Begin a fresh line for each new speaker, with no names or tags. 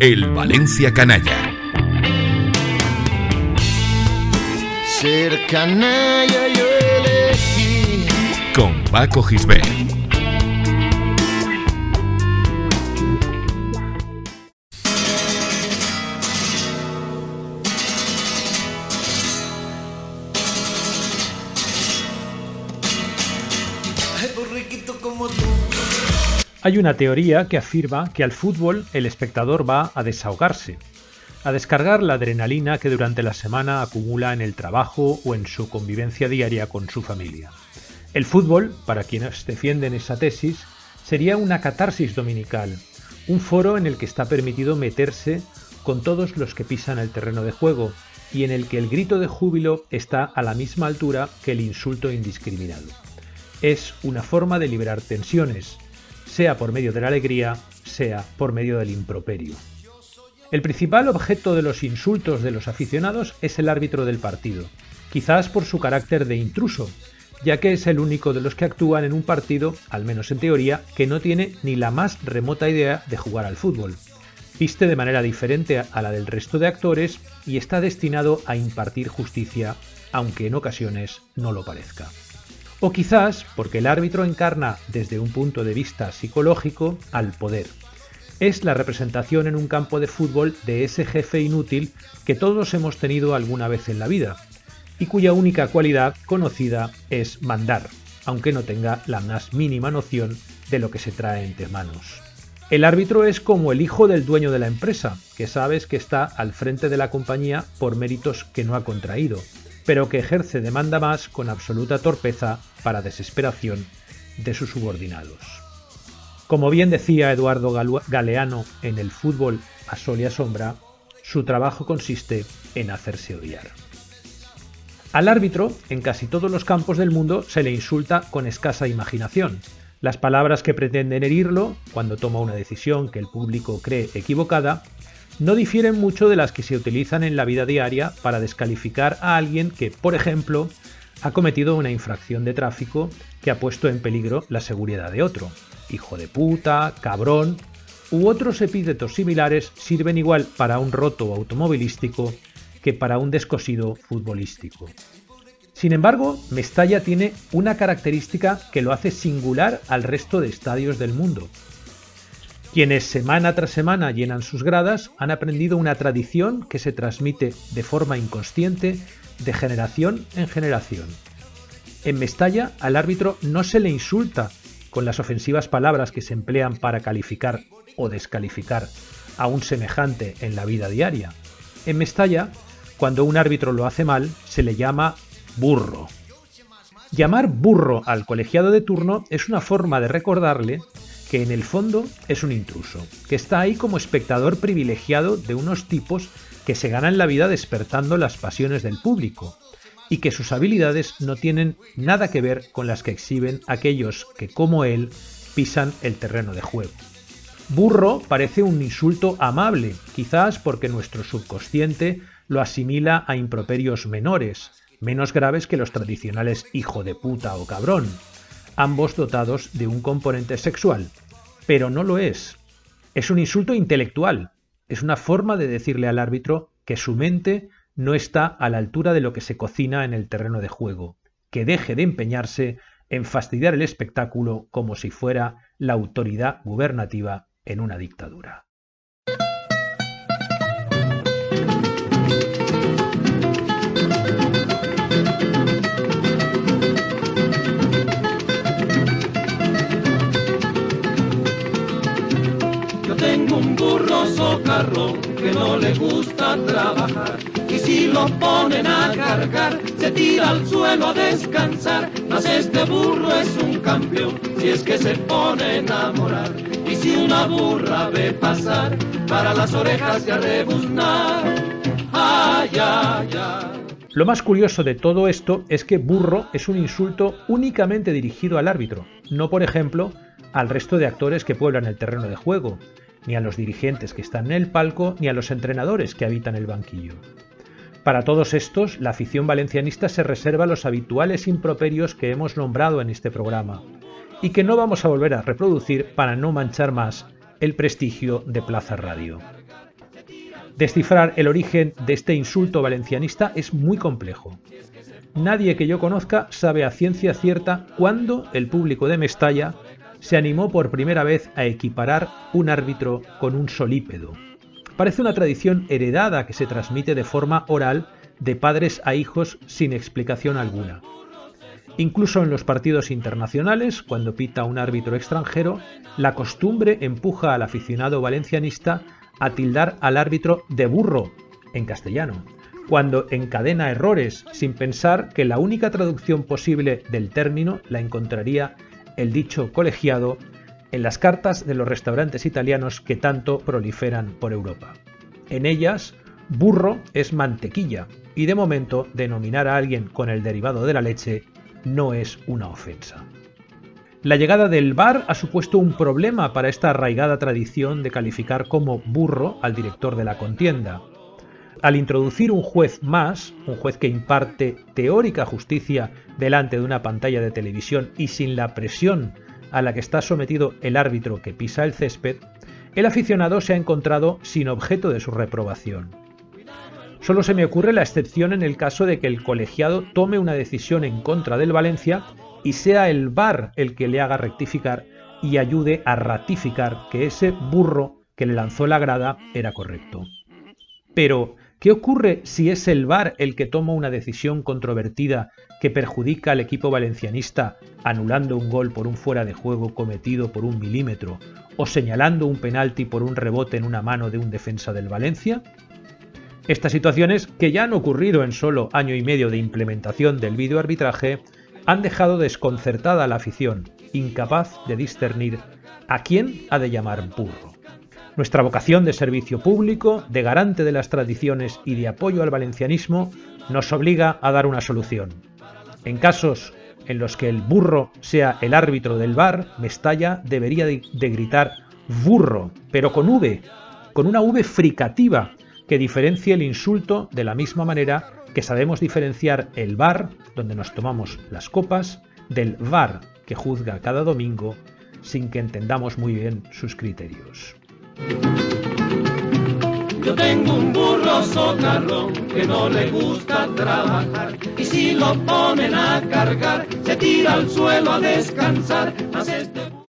El Valencia Canalla.
Ser canalla yo elegí.
Con Paco Gisbert.
Hay una teoría que afirma que al fútbol el espectador va a desahogarse, a descargar la adrenalina que durante la semana acumula en el trabajo o en su convivencia diaria con su familia. El fútbol, para quienes defienden esa tesis, sería una catarsis dominical, un foro en el que está permitido meterse con todos los que pisan el terreno de juego y en el que el grito de júbilo está a la misma altura que el insulto indiscriminado. Es una forma de liberar tensiones, sea por medio de la alegría, sea por medio del improperio. El principal objeto de los insultos de los aficionados es el árbitro del partido, quizás por su carácter de intruso, ya que es el único de los que actúan en un partido, al menos en teoría, que no tiene ni la más remota idea de jugar al fútbol. Viste de manera diferente a la del resto de actores y está destinado a impartir justicia, aunque en ocasiones no lo parezca. O quizás porque el árbitro encarna desde un punto de vista psicológico al poder. Es la representación en un campo de fútbol de ese jefe inútil que todos hemos tenido alguna vez en la vida y cuya única cualidad conocida es mandar, aunque no tenga la más mínima noción de lo que se trae entre manos. El árbitro es como el hijo del dueño de la empresa, que sabes que está al frente de la compañía por méritos que no ha contraído, pero que ejerce demanda más con absoluta torpeza para desesperación de sus subordinados. Como bien decía Eduardo Galeano en el fútbol a sol y a sombra, su trabajo consiste en hacerse odiar. Al árbitro, en casi todos los campos del mundo, se le insulta con escasa imaginación. Las palabras que pretenden herirlo, cuando toma una decisión que el público cree equivocada, no difieren mucho de las que se utilizan en la vida diaria para descalificar a alguien que, por ejemplo, ha cometido una infracción de tráfico que ha puesto en peligro la seguridad de otro. Hijo de puta, cabrón u otros epítetos similares sirven igual para un roto automovilístico que para un descosido futbolístico. Sin embargo, Mestalla tiene una característica que lo hace singular al resto de estadios del mundo, quienes semana tras semana llenan sus gradas han aprendido una tradición que se transmite de forma inconsciente de generación en generación. En Mestalla al árbitro no se le insulta con las ofensivas palabras que se emplean para calificar o descalificar a un semejante en la vida diaria. En Mestalla, cuando un árbitro lo hace mal, se le llama burro. Llamar burro al colegiado de turno es una forma de recordarle que en el fondo es un intruso, que está ahí como espectador privilegiado de unos tipos que se ganan la vida despertando las pasiones del público, y que sus habilidades no tienen nada que ver con las que exhiben aquellos que, como él, pisan el terreno de juego. Burro parece un insulto amable, quizás porque nuestro subconsciente lo asimila a improperios menores, menos graves que los tradicionales hijo de puta o cabrón, ambos dotados de un componente sexual, pero no lo es. Es un insulto intelectual, es una forma de decirle al árbitro que su mente no está a la altura de lo que se cocina en el terreno de juego, que deje de empeñarse en fastidiar el espectáculo como si fuera la autoridad gubernativa en una dictadura.
Que no le gusta trabajar. Y si lo ponen a cargar, se tira al suelo a descansar. Mas este burro es un campeón, si es que se pone a enamorar. Y si una burra ve pasar, para las orejas y a rebuznar. Ay, ay, ay.
Lo más curioso de todo esto es que burro es un insulto únicamente dirigido al árbitro, no por ejemplo al resto de actores que pueblan el terreno de juego, ni a los dirigentes que están en el palco, ni a los entrenadores que habitan el banquillo. Para todos estos, la afición valencianista se reserva los habituales improperios que hemos nombrado en este programa, y que no vamos a volver a reproducir para no manchar más el prestigio de Plaza Radio. Descifrar el origen de este insulto valencianista es muy complejo. Nadie que yo conozca sabe a ciencia cierta cuándo el público de Mestalla se animó por primera vez a equiparar un árbitro con un solípedo. Parece una tradición heredada que se transmite de forma oral de padres a hijos sin explicación alguna. Incluso en los partidos internacionales, cuando pita un árbitro extranjero, la costumbre empuja al aficionado valencianista a tildar al árbitro de burro, en castellano, cuando encadena errores sin pensar que la única traducción posible del término la encontraría el dicho colegiado en las cartas de los restaurantes italianos que tanto proliferan por Europa. En ellas, burro es mantequilla y de momento denominar a alguien con el derivado de la leche no es una ofensa. La llegada del bar ha supuesto un problema para esta arraigada tradición de calificar como burro al director de la contienda. Al introducir un juez más, un juez que imparte teórica justicia delante de una pantalla de televisión y sin la presión a la que está sometido el árbitro que pisa el césped, el aficionado se ha encontrado sin objeto de su reprobación. Solo se me ocurre la excepción en el caso de que el colegiado tome una decisión en contra del Valencia y sea el VAR el que le haga rectificar y ayude a ratificar que ese burro que le lanzó la grada era correcto. Pero, ¿qué ocurre si es el VAR el que toma una decisión controvertida que perjudica al equipo valencianista anulando un gol por un fuera de juego cometido por un milímetro o señalando un penalti por un rebote en una mano de un defensa del Valencia? Estas situaciones, que ya han ocurrido en solo año y medio de implementación del videoarbitraje, han dejado desconcertada a la afición, incapaz de discernir a quién ha de llamar burro. Nuestra vocación de servicio público, de garante de las tradiciones y de apoyo al valencianismo nos obliga a dar una solución. En casos en los que el burro sea el árbitro del bar, Mestalla debería de, gritar burro, pero con V, con una V fricativa que diferencie el insulto de la misma manera que sabemos diferenciar el bar, donde nos tomamos las copas, del VAR, que juzga cada domingo sin que entendamos muy bien sus criterios.
Yo tengo un burro socarrón que no le gusta trabajar y si lo ponen a cargar se tira al suelo a descansar. Este